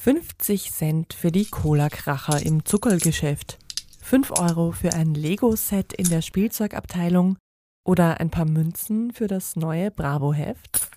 50 Cent für die Cola-Kracher im Zuckergeschäft, 5 Euro für ein Lego-Set in der Spielzeugabteilung oder ein paar Münzen für das neue Bravo-Heft?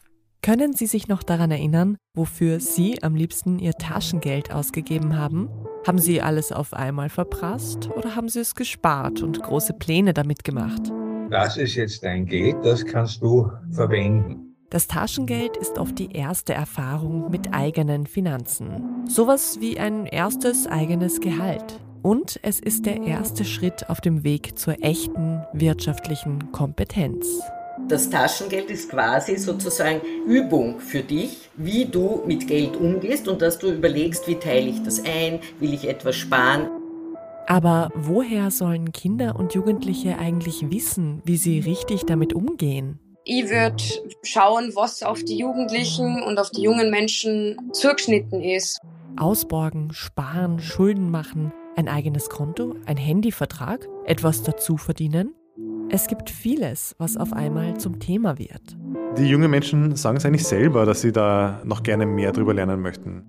Können Sie sich noch daran erinnern, wofür Sie am liebsten Ihr Taschengeld ausgegeben haben? Haben Sie alles auf einmal verprasst oder haben Sie es gespart und große Pläne damit gemacht? Das ist jetzt dein Geld, das kannst du verwenden. Das Taschengeld ist oft die erste Erfahrung mit eigenen Finanzen. Sowas wie ein erstes eigenes Gehalt. Und es ist der erste Schritt auf dem Weg zur echten wirtschaftlichen Kompetenz. Das Taschengeld ist quasi sozusagen Übung für dich, wie du mit Geld umgehst und dass du überlegst, wie teile ich das ein, will ich etwas sparen. Aber woher sollen Kinder und Jugendliche eigentlich wissen, wie sie richtig damit umgehen? Ich würde schauen, was auf die Jugendlichen und auf die jungen Menschen zugeschnitten ist. Ausborgen, sparen, Schulden machen, ein eigenes Konto, ein Handyvertrag, etwas dazu verdienen. Es gibt vieles, was auf einmal zum Thema wird. Die jungen Menschen sagen es eigentlich selber, dass sie da noch gerne mehr drüber lernen möchten.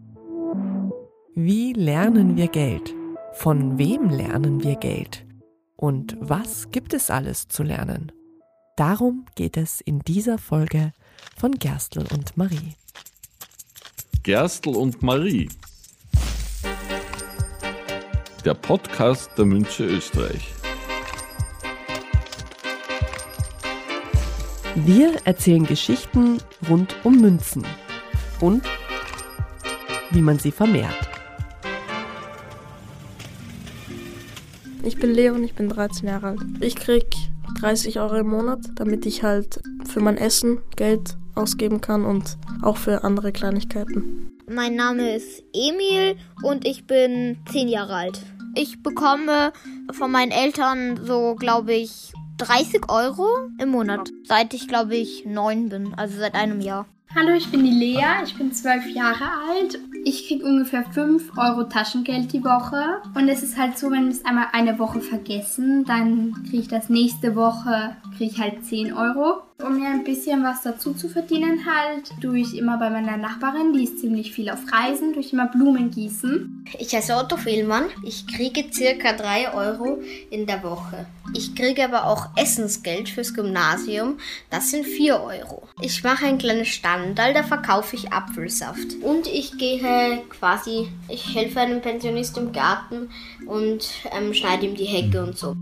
Wie lernen wir Geld? Von wem lernen wir Geld? Und was gibt es alles zu lernen? Darum geht es in dieser Folge von Gerstl und Marie. Gerstl und Marie. Der Podcast der Münche Österreich. Wir erzählen Geschichten rund um Münzen und wie man sie vermehrt. Ich bin Leo und ich bin 13 Jahre alt. Ich krieg 30 Euro im Monat, damit ich halt für mein Essen Geld ausgeben kann und auch für andere Kleinigkeiten. Mein Name ist Emil und ich bin 10 Jahre alt. Ich bekomme von meinen Eltern so, glaube ich, 30 Euro im Monat, seit ich, glaube ich, 9 bin, also seit einem Jahr. Hallo, ich bin die Lea, ich bin 12 Jahre alt ich kriege ungefähr 5 Euro Taschengeld die Woche. Und es ist halt so, wenn wir es einmal eine Woche vergessen, dann kriege ich das nächste Woche, kriege ich halt 10 Euro. Um mir ein bisschen was dazu zu verdienen halt, tue ich immer bei meiner Nachbarin, die ist ziemlich viel auf Reisen, durch immer Blumen gießen. Ich heiße Otto Fehlmann. Ich kriege circa 3 Euro in der Woche. Ich kriege aber auch Essensgeld fürs Gymnasium. Das sind 4 Euro. Ich mache ein kleines Standal, da verkaufe ich Apfelsaft. Und ich gehe quasi, ich helfe einem Pensionist im Garten und ähm, schneide ihm die Hecke und so.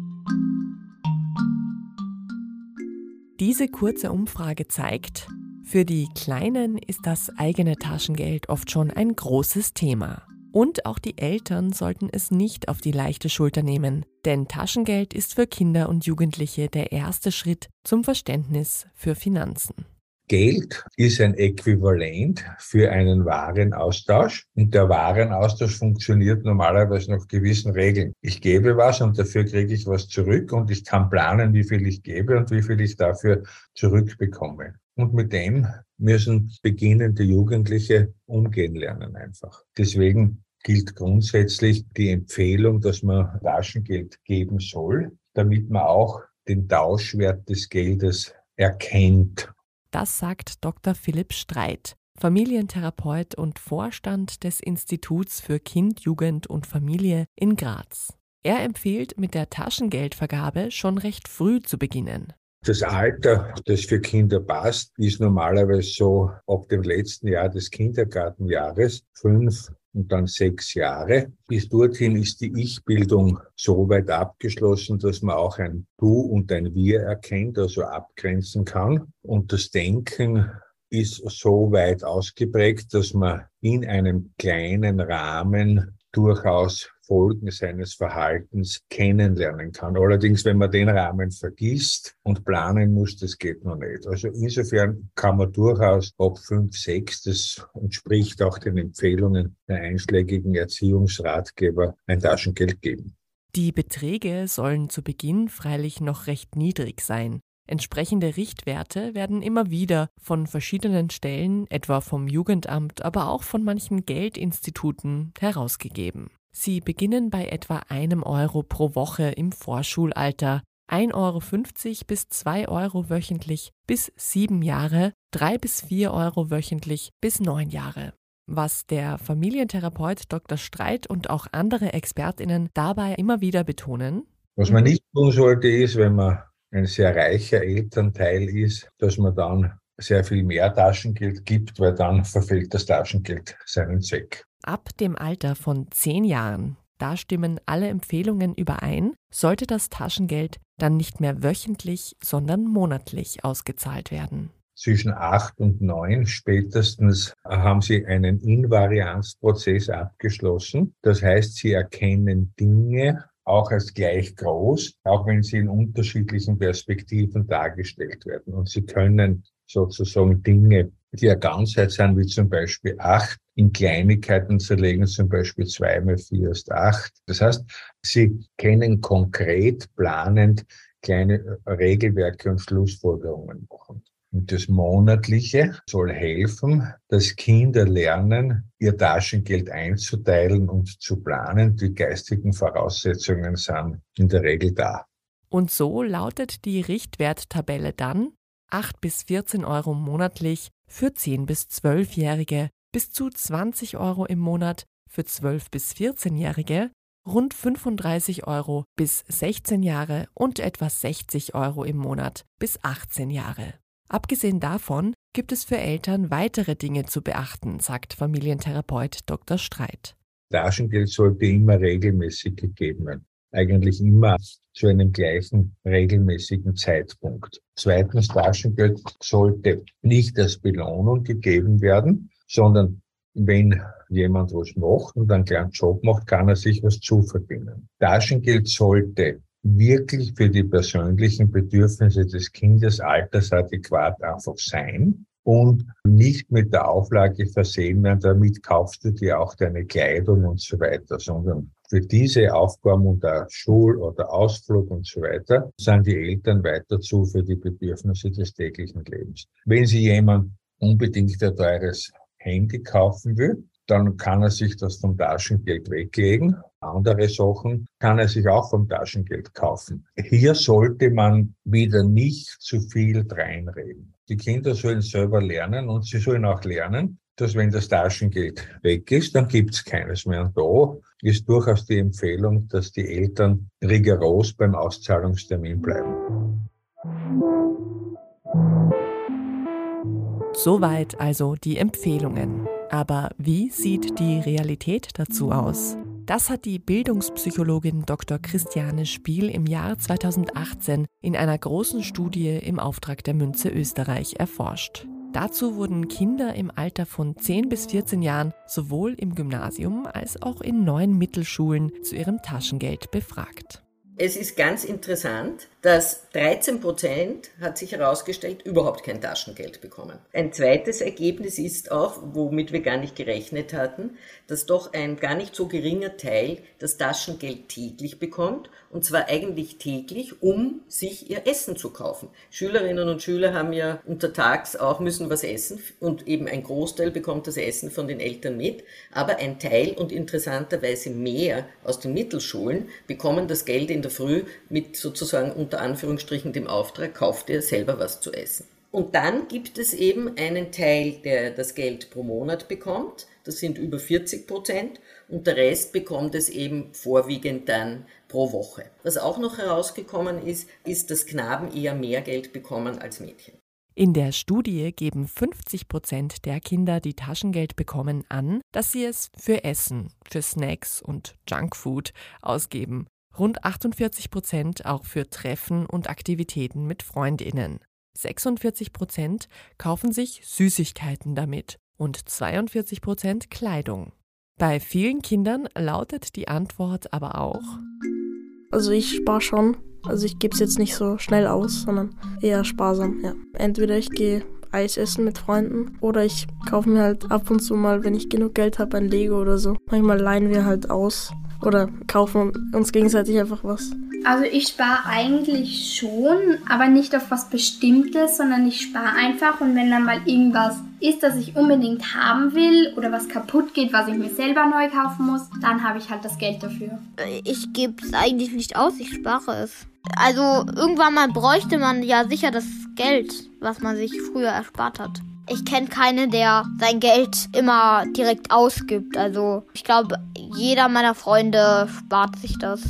Diese kurze Umfrage zeigt, für die Kleinen ist das eigene Taschengeld oft schon ein großes Thema. Und auch die Eltern sollten es nicht auf die leichte Schulter nehmen, denn Taschengeld ist für Kinder und Jugendliche der erste Schritt zum Verständnis für Finanzen. Geld ist ein Äquivalent für einen Warenaustausch und der Warenaustausch funktioniert normalerweise nach gewissen Regeln. Ich gebe was und dafür kriege ich was zurück und ich kann planen, wie viel ich gebe und wie viel ich dafür zurückbekomme. Und mit dem müssen beginnende Jugendliche umgehen lernen einfach. Deswegen gilt grundsätzlich die Empfehlung, dass man Taschengeld geben soll, damit man auch den Tauschwert des Geldes erkennt das sagt Dr. Philipp Streit, Familientherapeut und Vorstand des Instituts für Kind, Jugend und Familie in Graz. Er empfiehlt, mit der Taschengeldvergabe schon recht früh zu beginnen. Das Alter, das für Kinder passt, ist normalerweise so ab dem letzten Jahr des Kindergartenjahres, fünf und dann sechs Jahre. Bis dorthin ist die Ich-Bildung so weit abgeschlossen, dass man auch ein Du und ein Wir erkennt, also abgrenzen kann. Und das Denken ist so weit ausgeprägt, dass man in einem kleinen Rahmen durchaus Folgen seines Verhaltens kennenlernen kann. Allerdings, wenn man den Rahmen vergisst und planen muss, das geht noch nicht. Also insofern kann man durchaus ab 5, 6, das entspricht auch den Empfehlungen der einschlägigen Erziehungsratgeber, ein Taschengeld geben. Die Beträge sollen zu Beginn freilich noch recht niedrig sein. Entsprechende Richtwerte werden immer wieder von verschiedenen Stellen, etwa vom Jugendamt, aber auch von manchen Geldinstituten herausgegeben. Sie beginnen bei etwa einem Euro pro Woche im Vorschulalter, 1,50 Euro bis 2 Euro wöchentlich bis 7 Jahre, 3 bis 4 Euro wöchentlich bis 9 Jahre. Was der Familientherapeut Dr. Streit und auch andere Expertinnen dabei immer wieder betonen? Was man nicht tun sollte, ist, wenn man ein sehr reicher Elternteil ist, dass man dann sehr viel mehr Taschengeld gibt, weil dann verfehlt das Taschengeld seinen Zweck. Ab dem Alter von zehn Jahren, da stimmen alle Empfehlungen überein, sollte das Taschengeld dann nicht mehr wöchentlich, sondern monatlich ausgezahlt werden zwischen acht und neun spätestens haben sie einen Invarianzprozess abgeschlossen. Das heißt, sie erkennen Dinge auch als gleich groß, auch wenn sie in unterschiedlichen Perspektiven dargestellt werden. Und sie können sozusagen Dinge, die eine Ganzheit sind, wie zum Beispiel acht, in Kleinigkeiten zerlegen, zum Beispiel zwei mal vier ist acht. Das heißt, sie kennen konkret, planend kleine Regelwerke und Schlussfolgerungen machen. Und das Monatliche soll helfen, dass Kinder lernen, ihr Taschengeld einzuteilen und zu planen. Die geistigen Voraussetzungen sind in der Regel da. Und so lautet die Richtwerttabelle dann 8 bis 14 Euro monatlich für 10 bis 12-Jährige, bis zu 20 Euro im Monat für 12 bis 14-Jährige, rund 35 Euro bis 16 Jahre und etwa 60 Euro im Monat bis 18 Jahre. Abgesehen davon gibt es für Eltern weitere Dinge zu beachten, sagt Familientherapeut Dr. Streit. Taschengeld sollte immer regelmäßig gegeben werden. Eigentlich immer zu einem gleichen regelmäßigen Zeitpunkt. Zweitens, Taschengeld sollte nicht als Belohnung gegeben werden, sondern wenn jemand was macht und einen kleinen Job macht, kann er sich was zuverdienen. Taschengeld sollte wirklich für die persönlichen Bedürfnisse des Kindesalters adäquat einfach sein und nicht mit der Auflage versehen werden, damit kaufst du dir auch deine Kleidung und so weiter, sondern für diese Aufgaben unter Schul- oder Ausflug und so weiter sind die Eltern weiter zu für die Bedürfnisse des täglichen Lebens. Wenn sie jemand unbedingt ein teures Handy kaufen will, dann kann er sich das vom Taschengeld weglegen. Andere Sachen kann er sich auch vom Taschengeld kaufen. Hier sollte man wieder nicht zu viel dreinreden. Die Kinder sollen selber lernen und sie sollen auch lernen, dass wenn das Taschengeld weg ist, dann gibt es keines mehr. Und da ist durchaus die Empfehlung, dass die Eltern rigoros beim Auszahlungstermin bleiben. Soweit also die Empfehlungen. Aber wie sieht die Realität dazu aus? Das hat die Bildungspsychologin Dr. Christiane Spiel im Jahr 2018 in einer großen Studie im Auftrag der Münze Österreich erforscht. Dazu wurden Kinder im Alter von 10 bis 14 Jahren sowohl im Gymnasium als auch in neun Mittelschulen zu ihrem Taschengeld befragt. Es ist ganz interessant, dass 13 Prozent, hat sich herausgestellt, überhaupt kein Taschengeld bekommen. Ein zweites Ergebnis ist auch, womit wir gar nicht gerechnet hatten, dass doch ein gar nicht so geringer Teil das Taschengeld täglich bekommt, und zwar eigentlich täglich, um sich ihr Essen zu kaufen. Schülerinnen und Schüler haben ja untertags auch müssen was essen und eben ein Großteil bekommt das Essen von den Eltern mit, aber ein Teil und interessanterweise mehr aus den Mittelschulen bekommen das Geld in der Früh mit sozusagen unter Anführungsstrichen dem Auftrag, kauf dir selber was zu essen. Und dann gibt es eben einen Teil, der das Geld pro Monat bekommt. Das sind über 40 Prozent. Und der Rest bekommt es eben vorwiegend dann pro Woche. Was auch noch herausgekommen ist, ist, dass Knaben eher mehr Geld bekommen als Mädchen. In der Studie geben 50 Prozent der Kinder, die Taschengeld bekommen, an, dass sie es für Essen, für Snacks und Junkfood ausgeben rund 48 Prozent auch für Treffen und Aktivitäten mit Freundinnen. 46 Prozent kaufen sich Süßigkeiten damit und 42 Prozent Kleidung. Bei vielen Kindern lautet die Antwort aber auch. Also ich spare schon. Also ich gebe es jetzt nicht so schnell aus, sondern eher sparsam, ja. Entweder ich gehe Eis essen mit Freunden oder ich kaufe mir halt ab und zu mal, wenn ich genug Geld habe, ein Lego oder so. Manchmal leihen wir halt aus oder kaufen uns gegenseitig einfach was. Also ich spare eigentlich schon, aber nicht auf was Bestimmtes, sondern ich spare einfach und wenn dann mal irgendwas ist, das ich unbedingt haben will oder was kaputt geht, was ich mir selber neu kaufen muss, dann habe ich halt das Geld dafür. Ich gebe es eigentlich nicht aus, ich spare es. Also irgendwann mal bräuchte man ja sicher das Geld, was man sich früher erspart hat. Ich kenne keinen, der sein Geld immer direkt ausgibt. Also ich glaube, jeder meiner Freunde spart sich das.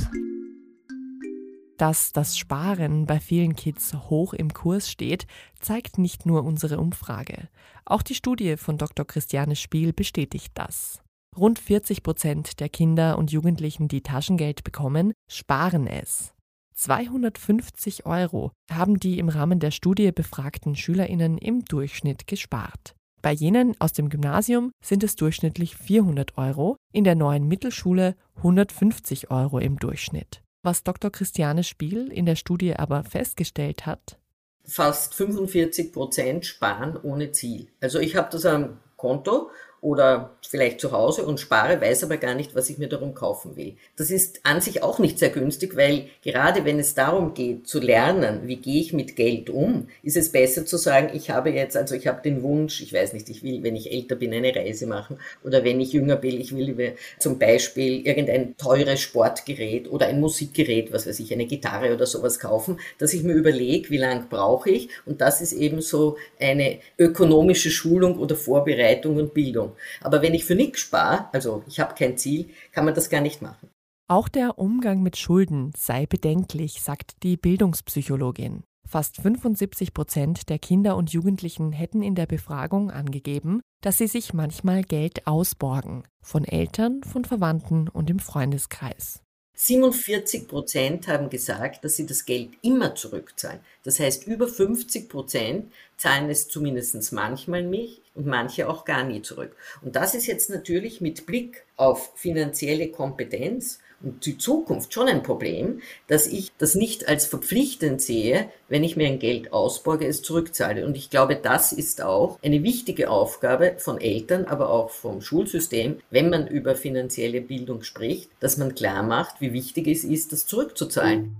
Dass das Sparen bei vielen Kids hoch im Kurs steht, zeigt nicht nur unsere Umfrage. Auch die Studie von Dr. Christiane Spiel bestätigt das. Rund 40 Prozent der Kinder und Jugendlichen, die Taschengeld bekommen, sparen es. 250 Euro haben die im Rahmen der Studie befragten Schülerinnen im Durchschnitt gespart. Bei jenen aus dem Gymnasium sind es durchschnittlich 400 Euro, in der neuen Mittelschule 150 Euro im Durchschnitt. Was Dr. Christiane Spiel in der Studie aber festgestellt hat, fast 45 Prozent sparen ohne Ziel. Also ich habe das am Konto oder vielleicht zu Hause und spare, weiß aber gar nicht, was ich mir darum kaufen will. Das ist an sich auch nicht sehr günstig, weil gerade wenn es darum geht zu lernen, wie gehe ich mit Geld um, ist es besser zu sagen, ich habe jetzt, also ich habe den Wunsch, ich weiß nicht, ich will, wenn ich älter bin, eine Reise machen oder wenn ich jünger bin, ich will zum Beispiel irgendein teures Sportgerät oder ein Musikgerät, was weiß ich, eine Gitarre oder sowas kaufen, dass ich mir überlege, wie lange brauche ich und das ist eben so eine ökonomische Schulung oder Vorbereitung und Bildung. Aber wenn ich für nichts spare, also ich habe kein Ziel, kann man das gar nicht machen. Auch der Umgang mit Schulden sei bedenklich, sagt die Bildungspsychologin. Fast 75 Prozent der Kinder und Jugendlichen hätten in der Befragung angegeben, dass sie sich manchmal Geld ausborgen, von Eltern, von Verwandten und im Freundeskreis. 47 Prozent haben gesagt, dass sie das Geld immer zurückzahlen. Das heißt, über 50 Prozent zahlen es zumindest manchmal nicht und manche auch gar nie zurück. Und das ist jetzt natürlich mit Blick auf finanzielle Kompetenz die Zukunft schon ein Problem, dass ich das nicht als verpflichtend sehe, wenn ich mir ein Geld ausborge, es zurückzahle. Und ich glaube, das ist auch eine wichtige Aufgabe von Eltern, aber auch vom Schulsystem, wenn man über finanzielle Bildung spricht, dass man klar macht, wie wichtig es ist, das zurückzuzahlen.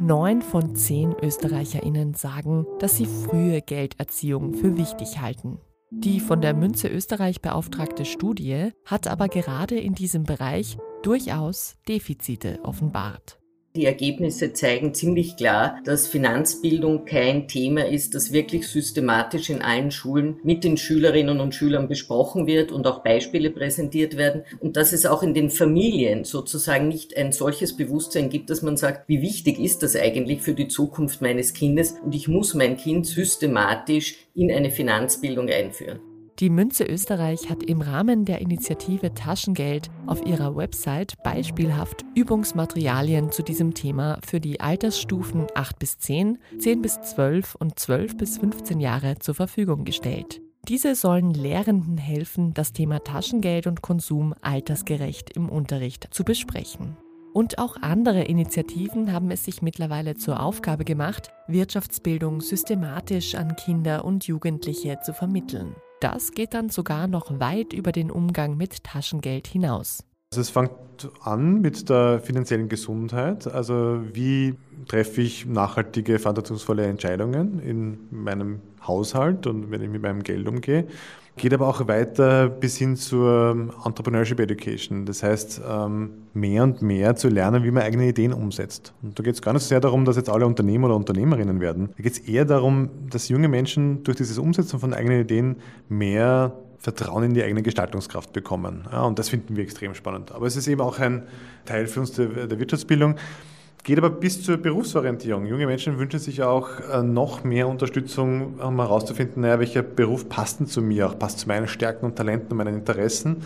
Neun von zehn ÖsterreicherInnen sagen, dass sie frühe Gelderziehung für wichtig halten. Die von der Münze Österreich beauftragte Studie hat aber gerade in diesem Bereich durchaus Defizite offenbart. Die Ergebnisse zeigen ziemlich klar, dass Finanzbildung kein Thema ist, das wirklich systematisch in allen Schulen mit den Schülerinnen und Schülern besprochen wird und auch Beispiele präsentiert werden und dass es auch in den Familien sozusagen nicht ein solches Bewusstsein gibt, dass man sagt, wie wichtig ist das eigentlich für die Zukunft meines Kindes und ich muss mein Kind systematisch in eine Finanzbildung einführen. Die Münze Österreich hat im Rahmen der Initiative Taschengeld auf ihrer Website beispielhaft Übungsmaterialien zu diesem Thema für die Altersstufen 8 bis 10, 10 bis 12 und 12 bis 15 Jahre zur Verfügung gestellt. Diese sollen Lehrenden helfen, das Thema Taschengeld und Konsum altersgerecht im Unterricht zu besprechen. Und auch andere Initiativen haben es sich mittlerweile zur Aufgabe gemacht, Wirtschaftsbildung systematisch an Kinder und Jugendliche zu vermitteln. Das geht dann sogar noch weit über den Umgang mit Taschengeld hinaus. Also es fängt an mit der finanziellen Gesundheit. Also wie treffe ich nachhaltige, verantwortungsvolle Entscheidungen in meinem Haushalt und wenn ich mit meinem Geld umgehe. Geht aber auch weiter bis hin zur Entrepreneurship Education. Das heißt, ähm, mehr und mehr zu lernen, wie man eigene Ideen umsetzt. Und da geht es gar nicht so sehr darum, dass jetzt alle Unternehmer oder Unternehmerinnen werden. Da geht es eher darum, dass junge Menschen durch dieses Umsetzen von eigenen Ideen mehr Vertrauen in die eigene Gestaltungskraft bekommen. Ja, und das finden wir extrem spannend. Aber es ist eben auch ein Teil für uns der, der Wirtschaftsbildung. Geht aber bis zur Berufsorientierung. Junge Menschen wünschen sich auch äh, noch mehr Unterstützung, um herauszufinden, naja, welcher Beruf passt denn zu mir, auch passt zu meinen Stärken und Talenten und meinen Interessen,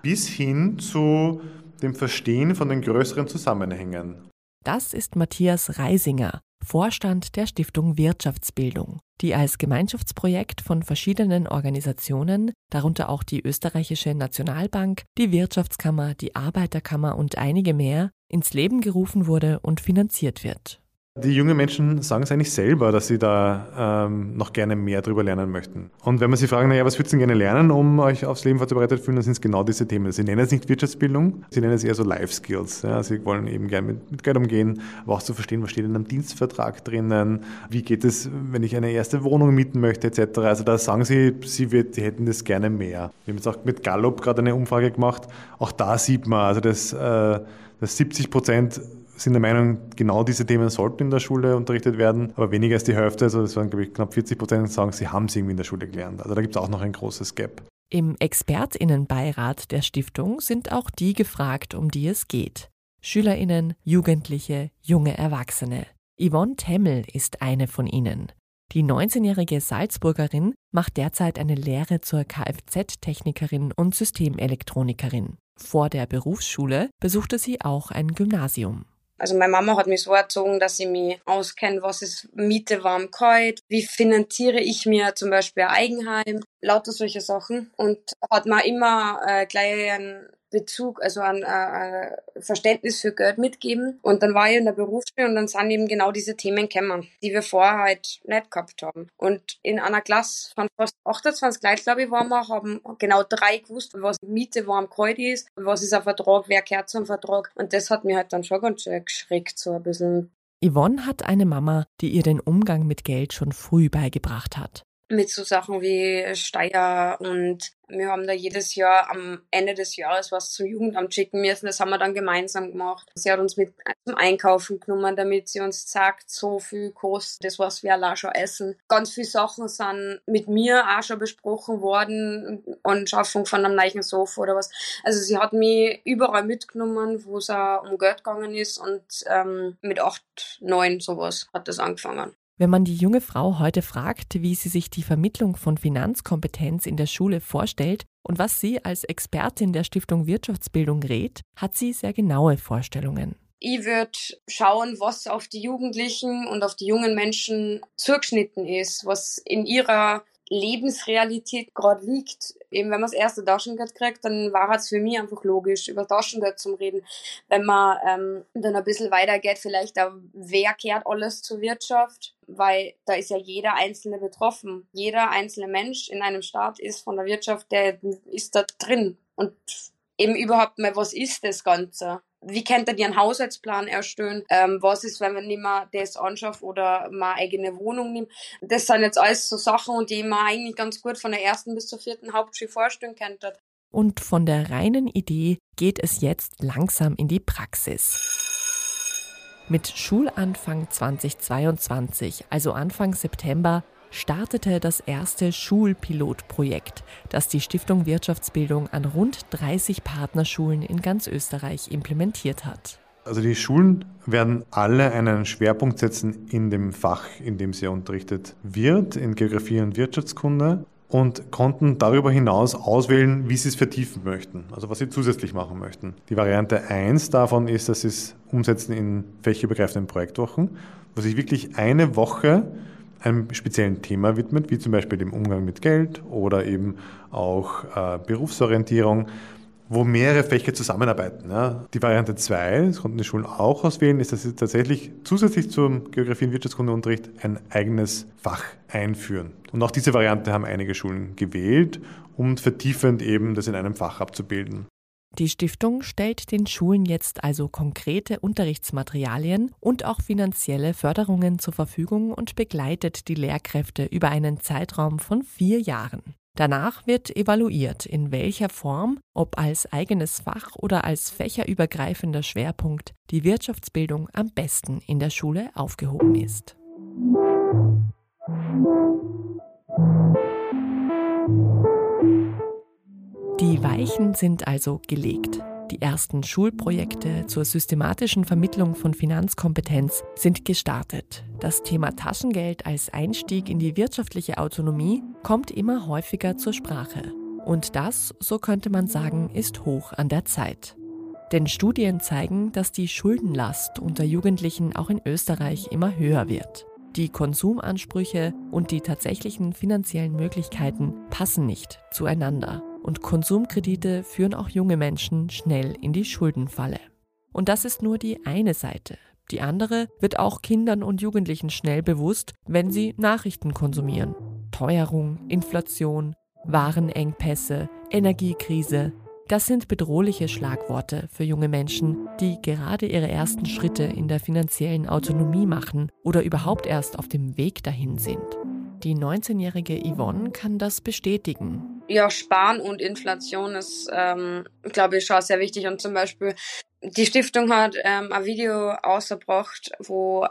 bis hin zu dem Verstehen von den größeren Zusammenhängen. Das ist Matthias Reisinger, Vorstand der Stiftung Wirtschaftsbildung, die als Gemeinschaftsprojekt von verschiedenen Organisationen, darunter auch die Österreichische Nationalbank, die Wirtschaftskammer, die Arbeiterkammer und einige mehr, ins Leben gerufen wurde und finanziert wird. Die jungen Menschen sagen es eigentlich selber, dass sie da ähm, noch gerne mehr darüber lernen möchten. Und wenn man sie fragen, naja, was würdest du denn gerne lernen, um euch aufs Leben vorzubereitet zu fühlen, dann sind es genau diese Themen. Sie nennen es nicht Wirtschaftsbildung, sie nennen es eher so Life Skills. Ja, sie wollen eben gerne mit, mit Geld umgehen, aber auch zu verstehen, was steht in einem Dienstvertrag drinnen, wie geht es, wenn ich eine erste Wohnung mieten möchte, etc. Also da sagen sie, sie, wird, sie hätten das gerne mehr. Wir haben jetzt auch mit Gallup gerade eine Umfrage gemacht. Auch da sieht man, also dass, äh, dass 70 Prozent sind der Meinung, genau diese Themen sollten in der Schule unterrichtet werden, aber weniger als die Hälfte, also es waren glaube ich knapp 40 Prozent, sagen, sie haben es irgendwie in der Schule gelernt. Also da gibt es auch noch ein großes Gap. Im Expertinnenbeirat der Stiftung sind auch die gefragt, um die es geht. Schülerinnen, Jugendliche, junge Erwachsene. Yvonne Temmel ist eine von ihnen. Die 19-jährige Salzburgerin macht derzeit eine Lehre zur Kfz-Technikerin und Systemelekronikerin. Vor der Berufsschule besuchte sie auch ein Gymnasium. Also meine Mama hat mich so erzogen, dass ich mich auskenne, was ist Miete, warm, kalt, wie finanziere ich mir zum Beispiel ein Eigenheim, lauter solche Sachen. Und hat mir immer äh, gleich ein Bezug, also ein, ein Verständnis für Geld mitgeben. Und dann war ich in der Berufsschule und dann sind eben genau diese Themen gekommen, die wir vorher halt nicht gehabt haben. Und in einer Klasse von fast 28 Leuten, glaube ich, waren wir, haben genau drei gewusst, was Miete warm kalt ist, was ist ein Vertrag, wer gehört zum Vertrag. Und das hat mir halt dann schon ganz schön geschreckt, so ein bisschen. Yvonne hat eine Mama, die ihr den Umgang mit Geld schon früh beigebracht hat mit so Sachen wie Steier und wir haben da jedes Jahr am Ende des Jahres was zum Jugendamt schicken müssen. Das haben wir dann gemeinsam gemacht. Sie hat uns mit zum Einkaufen genommen, damit sie uns sagt, so viel kostet das, was wir allein schon essen. Ganz viele Sachen sind mit mir auch schon besprochen worden. Anschaffung von einem neuen Sofa oder was. Also sie hat mich überall mitgenommen, wo es auch um Geld gegangen ist und ähm, mit acht, neun sowas hat das angefangen. Wenn man die junge Frau heute fragt, wie sie sich die Vermittlung von Finanzkompetenz in der Schule vorstellt und was sie als Expertin der Stiftung Wirtschaftsbildung rät, hat sie sehr genaue Vorstellungen. Ich würde schauen, was auf die Jugendlichen und auf die jungen Menschen zugeschnitten ist, was in ihrer Lebensrealität gerade liegt. Eben wenn man das erste Taschengeld kriegt, dann war es für mich einfach logisch, über Taschengeld zu reden. Wenn man ähm, dann ein bisschen weiter geht, vielleicht auch, wer kehrt alles zur Wirtschaft, weil da ist ja jeder Einzelne betroffen. Jeder einzelne Mensch in einem Staat ist von der Wirtschaft, der ist da drin. Und eben überhaupt mal, was ist das Ganze? Wie könnte ihr einen Haushaltsplan erstellen? Ähm, was ist, wenn man nicht mehr das anschafft oder mal eigene Wohnung nimmt? Das sind jetzt alles so Sachen, die man eigentlich ganz gut von der ersten bis zur vierten Hauptschule vorstellen könnte. Und von der reinen Idee geht es jetzt langsam in die Praxis. Mit Schulanfang 2022, also Anfang September, startete das erste Schulpilotprojekt, das die Stiftung Wirtschaftsbildung an rund 30 Partnerschulen in ganz Österreich implementiert hat. Also die Schulen werden alle einen Schwerpunkt setzen in dem Fach, in dem sie unterrichtet wird, in Geografie und Wirtschaftskunde und konnten darüber hinaus auswählen, wie sie es vertiefen möchten, also was sie zusätzlich machen möchten. Die Variante 1 davon ist, dass sie es umsetzen in fächerübergreifenden Projektwochen, wo sich wirklich eine Woche einem speziellen Thema widmet, wie zum Beispiel dem Umgang mit Geld oder eben auch äh, Berufsorientierung, wo mehrere Fächer zusammenarbeiten. Ja. Die Variante 2, das konnten die Schulen auch auswählen, ist, dass sie tatsächlich zusätzlich zum Geografie- und Wirtschaftskundeunterricht ein eigenes Fach einführen. Und auch diese Variante haben einige Schulen gewählt, um vertiefend eben das in einem Fach abzubilden. Die Stiftung stellt den Schulen jetzt also konkrete Unterrichtsmaterialien und auch finanzielle Förderungen zur Verfügung und begleitet die Lehrkräfte über einen Zeitraum von vier Jahren. Danach wird evaluiert, in welcher Form, ob als eigenes Fach oder als fächerübergreifender Schwerpunkt, die Wirtschaftsbildung am besten in der Schule aufgehoben ist. Die Weichen sind also gelegt. Die ersten Schulprojekte zur systematischen Vermittlung von Finanzkompetenz sind gestartet. Das Thema Taschengeld als Einstieg in die wirtschaftliche Autonomie kommt immer häufiger zur Sprache. Und das, so könnte man sagen, ist hoch an der Zeit. Denn Studien zeigen, dass die Schuldenlast unter Jugendlichen auch in Österreich immer höher wird. Die Konsumansprüche und die tatsächlichen finanziellen Möglichkeiten passen nicht zueinander und Konsumkredite führen auch junge Menschen schnell in die Schuldenfalle. Und das ist nur die eine Seite. Die andere wird auch Kindern und Jugendlichen schnell bewusst, wenn sie Nachrichten konsumieren. Teuerung, Inflation, Warenengpässe, Energiekrise, das sind bedrohliche Schlagworte für junge Menschen, die gerade ihre ersten Schritte in der finanziellen Autonomie machen oder überhaupt erst auf dem Weg dahin sind. Die 19-jährige Yvonne kann das bestätigen. Ja, Sparen und Inflation ist, ähm, glaube ich, schon sehr wichtig. Und zum Beispiel Die Stiftung hat ähm, ein Video ausgebracht, wo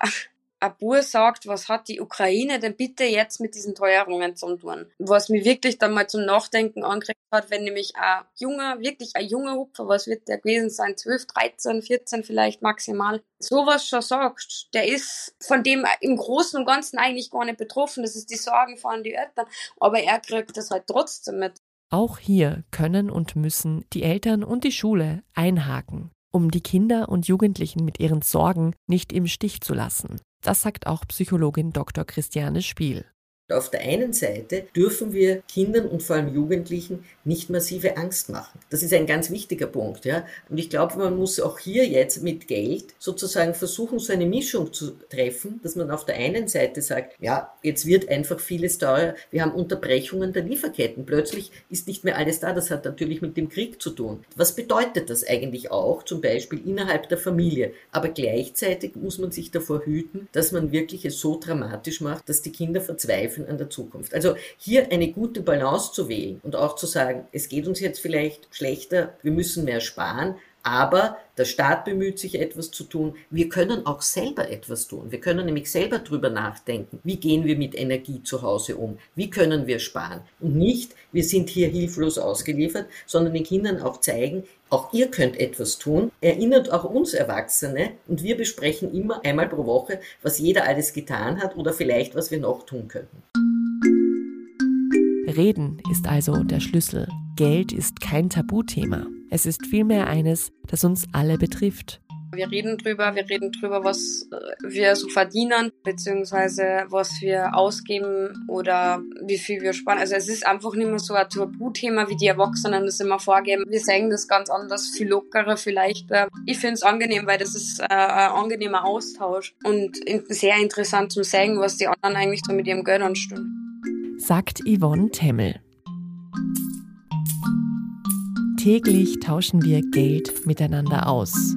ein Bur sagt, was hat die Ukraine denn bitte jetzt mit diesen Teuerungen zu tun? Was mich wirklich dann mal zum Nachdenken angeregt hat, wenn nämlich ein junger, wirklich ein junger Hupfer, was wird der gewesen sein, 12, 13, 14 vielleicht maximal, sowas schon sagt, der ist von dem im Großen und Ganzen eigentlich gar nicht betroffen, das ist die Sorgen von den Eltern, aber er kriegt das halt trotzdem mit. Auch hier können und müssen die Eltern und die Schule einhaken, um die Kinder und Jugendlichen mit ihren Sorgen nicht im Stich zu lassen. Das sagt auch Psychologin Dr. Christiane Spiel. Auf der einen Seite dürfen wir Kindern und vor allem Jugendlichen nicht massive Angst machen. Das ist ein ganz wichtiger Punkt, ja. Und ich glaube, man muss auch hier jetzt mit Geld sozusagen versuchen, so eine Mischung zu treffen, dass man auf der einen Seite sagt, ja, jetzt wird einfach vieles teuer. Wir haben Unterbrechungen der Lieferketten. Plötzlich ist nicht mehr alles da. Das hat natürlich mit dem Krieg zu tun. Was bedeutet das eigentlich auch, zum Beispiel innerhalb der Familie? Aber gleichzeitig muss man sich davor hüten, dass man wirklich es so dramatisch macht, dass die Kinder verzweifeln Zweifeln an der Zukunft. Also hier eine gute Balance zu wählen und auch zu sagen, es geht uns jetzt vielleicht schlechter, wir müssen mehr sparen, aber der Staat bemüht sich etwas zu tun. Wir können auch selber etwas tun. Wir können nämlich selber drüber nachdenken. Wie gehen wir mit Energie zu Hause um? Wie können wir sparen? Und nicht, wir sind hier hilflos ausgeliefert, sondern den Kindern auch zeigen, auch ihr könnt etwas tun. Erinnert auch uns Erwachsene und wir besprechen immer einmal pro Woche, was jeder alles getan hat oder vielleicht, was wir noch tun könnten. Reden ist also der Schlüssel. Geld ist kein Tabuthema. Es ist vielmehr eines, das uns alle betrifft. Wir reden drüber, wir reden drüber, was äh, wir so verdienen, beziehungsweise was wir ausgeben oder wie viel wir sparen. Also es ist einfach nicht mehr so ein Tabuthema, wie die Erwachsenen das immer vorgeben. Wir sehen das ganz anders, viel lockerer, viel leichter. Ich finde es angenehm, weil das ist äh, ein angenehmer Austausch und sehr interessant zu sehen, was die anderen eigentlich so mit ihrem Geld anstellen. Sagt Yvonne Temmel. Täglich tauschen wir Geld miteinander aus.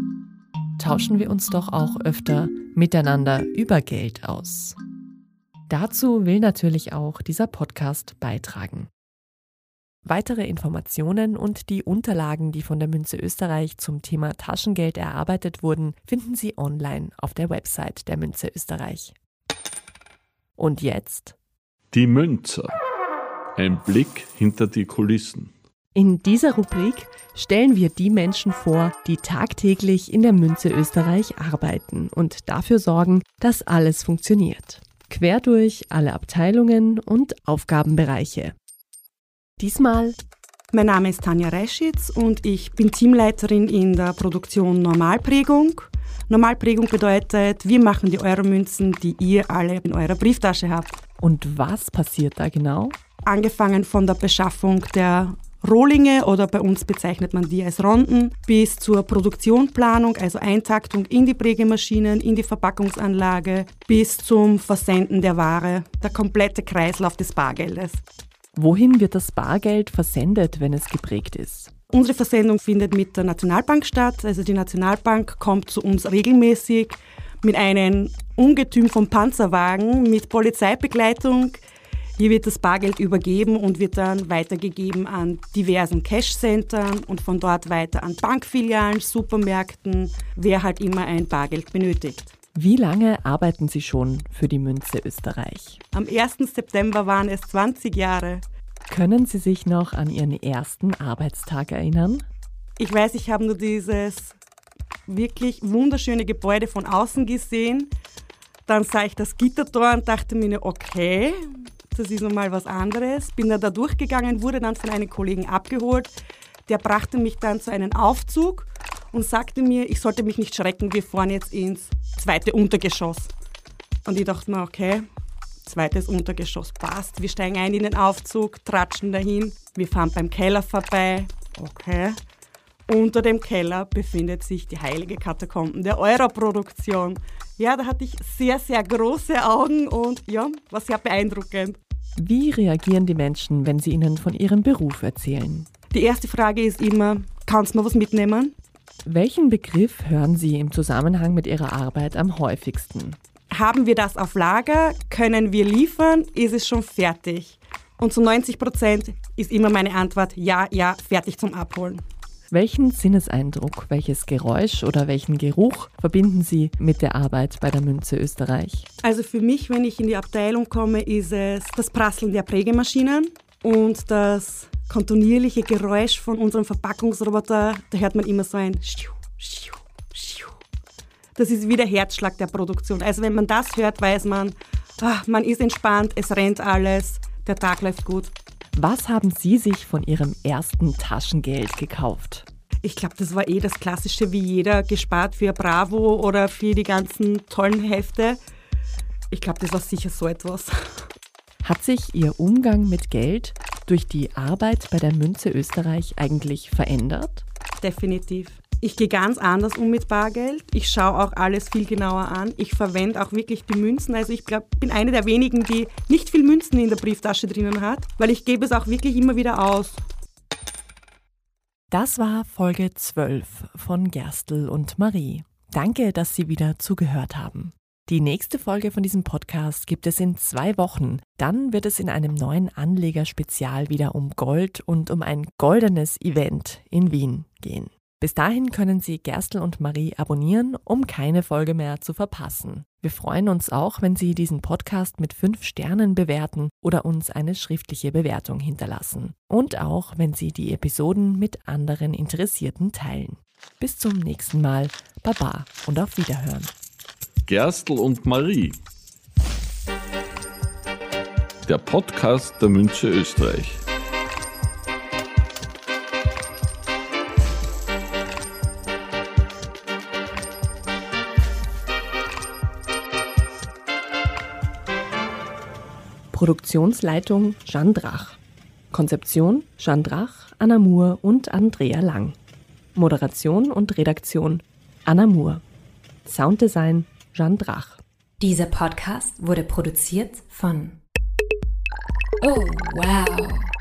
Tauschen wir uns doch auch öfter miteinander über Geld aus. Dazu will natürlich auch dieser Podcast beitragen. Weitere Informationen und die Unterlagen, die von der Münze Österreich zum Thema Taschengeld erarbeitet wurden, finden Sie online auf der Website der Münze Österreich. Und jetzt? Die Münze. Ein Blick hinter die Kulissen. In dieser Rubrik stellen wir die Menschen vor, die tagtäglich in der Münze Österreich arbeiten und dafür sorgen, dass alles funktioniert. Quer durch alle Abteilungen und Aufgabenbereiche. Diesmal mein Name ist Tanja Reschitz und ich bin Teamleiterin in der Produktion Normalprägung. Normalprägung bedeutet, wir machen die Euromünzen, die ihr alle in eurer Brieftasche habt. Und was passiert da genau? Angefangen von der Beschaffung der Rohlinge oder bei uns bezeichnet man die als Ronden, bis zur Produktionplanung, also Eintaktung in die Prägemaschinen, in die Verpackungsanlage, bis zum Versenden der Ware, der komplette Kreislauf des Bargeldes. Wohin wird das Bargeld versendet, wenn es geprägt ist? Unsere Versendung findet mit der Nationalbank statt. Also die Nationalbank kommt zu uns regelmäßig mit einem Ungetüm von Panzerwagen mit Polizeibegleitung hier wird das Bargeld übergeben und wird dann weitergegeben an diversen Cash-Centern und von dort weiter an Bankfilialen, Supermärkten, wer halt immer ein Bargeld benötigt. Wie lange arbeiten Sie schon für die Münze Österreich? Am 1. September waren es 20 Jahre. Können Sie sich noch an Ihren ersten Arbeitstag erinnern? Ich weiß, ich habe nur dieses wirklich wunderschöne Gebäude von außen gesehen. Dann sah ich das Gittertor und dachte mir, okay, das ist nochmal was anderes. Bin dann da durchgegangen, wurde dann von einem Kollegen abgeholt. Der brachte mich dann zu einem Aufzug und sagte mir, ich sollte mich nicht schrecken, wir fahren jetzt ins zweite Untergeschoss. Und ich dachte mir, okay, zweites Untergeschoss passt. Wir steigen ein in den Aufzug, tratschen dahin. Wir fahren beim Keller vorbei. Okay. Unter dem Keller befindet sich die heilige Katakomben der Europroduktion. Ja, da hatte ich sehr, sehr große Augen und ja, war sehr beeindruckend. Wie reagieren die Menschen, wenn sie ihnen von ihrem Beruf erzählen? Die erste Frage ist immer, kannst du mir was mitnehmen? Welchen Begriff hören Sie im Zusammenhang mit Ihrer Arbeit am häufigsten? Haben wir das auf Lager? Können wir liefern? Ist es schon fertig? Und zu 90 Prozent ist immer meine Antwort, ja, ja, fertig zum Abholen. Welchen Sinneseindruck, welches Geräusch oder welchen Geruch verbinden Sie mit der Arbeit bei der Münze Österreich? Also für mich, wenn ich in die Abteilung komme, ist es das Prasseln der Prägemaschinen und das kontinuierliche Geräusch von unserem Verpackungsroboter. Da hört man immer so ein Schiu, Schiu, Schiu. Das ist wie der Herzschlag der Produktion. Also wenn man das hört, weiß man, ach, man ist entspannt, es rennt alles, der Tag läuft gut. Was haben Sie sich von Ihrem ersten Taschengeld gekauft? Ich glaube, das war eh das Klassische, wie jeder gespart für Bravo oder für die ganzen tollen Hefte. Ich glaube, das war sicher so etwas. Hat sich Ihr Umgang mit Geld durch die Arbeit bei der Münze Österreich eigentlich verändert? Definitiv. Ich gehe ganz anders um mit Bargeld. Ich schaue auch alles viel genauer an. Ich verwende auch wirklich die Münzen. Also ich glaub, bin eine der wenigen, die nicht viel Münzen in der Brieftasche drinnen hat, weil ich gebe es auch wirklich immer wieder aus. Das war Folge 12 von Gerstl und Marie. Danke, dass Sie wieder zugehört haben. Die nächste Folge von diesem Podcast gibt es in zwei Wochen. Dann wird es in einem neuen Anlegerspezial wieder um Gold und um ein goldenes Event in Wien gehen. Bis dahin können Sie Gerstl und Marie abonnieren, um keine Folge mehr zu verpassen. Wir freuen uns auch, wenn Sie diesen Podcast mit fünf Sternen bewerten oder uns eine schriftliche Bewertung hinterlassen. Und auch, wenn Sie die Episoden mit anderen Interessierten teilen. Bis zum nächsten Mal. Baba und auf Wiederhören. Gerstl und Marie. Der Podcast der Münze Österreich. Produktionsleitung Jeanne Drach. Konzeption Jeanne Drach, Anna Moore und Andrea Lang. Moderation und Redaktion Anna Moore. Sounddesign Jeanne Drach. Dieser Podcast wurde produziert von Oh, wow.